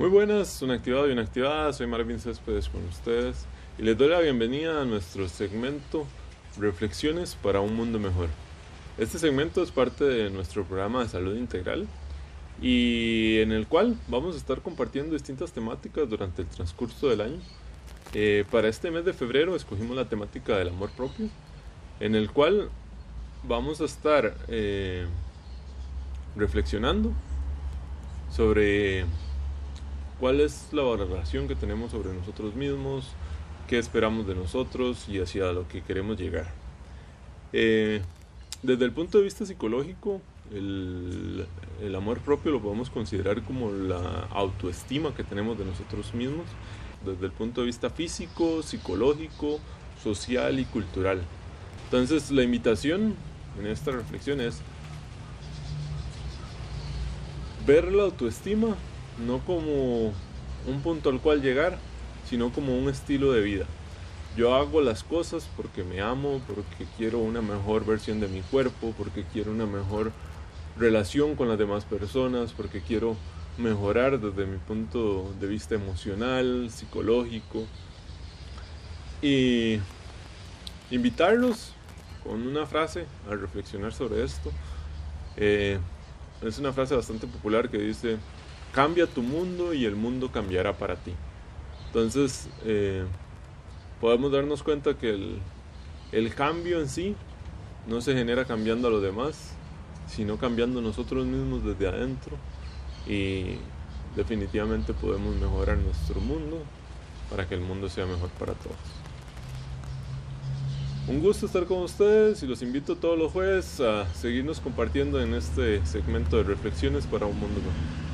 Muy buenas, un activado y una activada. Soy Marvin Céspedes con ustedes y les doy la bienvenida a nuestro segmento Reflexiones para un mundo mejor. Este segmento es parte de nuestro programa de salud integral y en el cual vamos a estar compartiendo distintas temáticas durante el transcurso del año. Eh, para este mes de febrero escogimos la temática del amor propio, en el cual vamos a estar eh, reflexionando sobre cuál es la valoración que tenemos sobre nosotros mismos, qué esperamos de nosotros y hacia lo que queremos llegar. Eh, desde el punto de vista psicológico, el, el, amor propio lo podemos considerar como la autoestima que tenemos de nosotros mismos, desde el punto de vista físico, psicológico, social y cultural. Entonces la invitación en esta reflexión es ver la autoestima no como un punto al cual llegar, sino como un estilo de vida. Yo hago las cosas porque me amo, porque quiero una mejor versión de mi cuerpo, porque quiero una mejor relación con las demás personas, porque quiero mejorar desde mi punto de vista emocional, psicológico. Y invitarlos con una frase a reflexionar sobre esto. Eh, es una frase bastante popular que dice, cambia tu mundo y el mundo cambiará para ti. Entonces, eh, podemos darnos cuenta que el, el cambio en sí no se genera cambiando a los demás, sino cambiando nosotros mismos desde adentro y definitivamente podemos mejorar nuestro mundo para que el mundo sea mejor para todos. Un gusto estar con ustedes y los invito todos los jueves a seguirnos compartiendo en este segmento de reflexiones para un mundo mejor.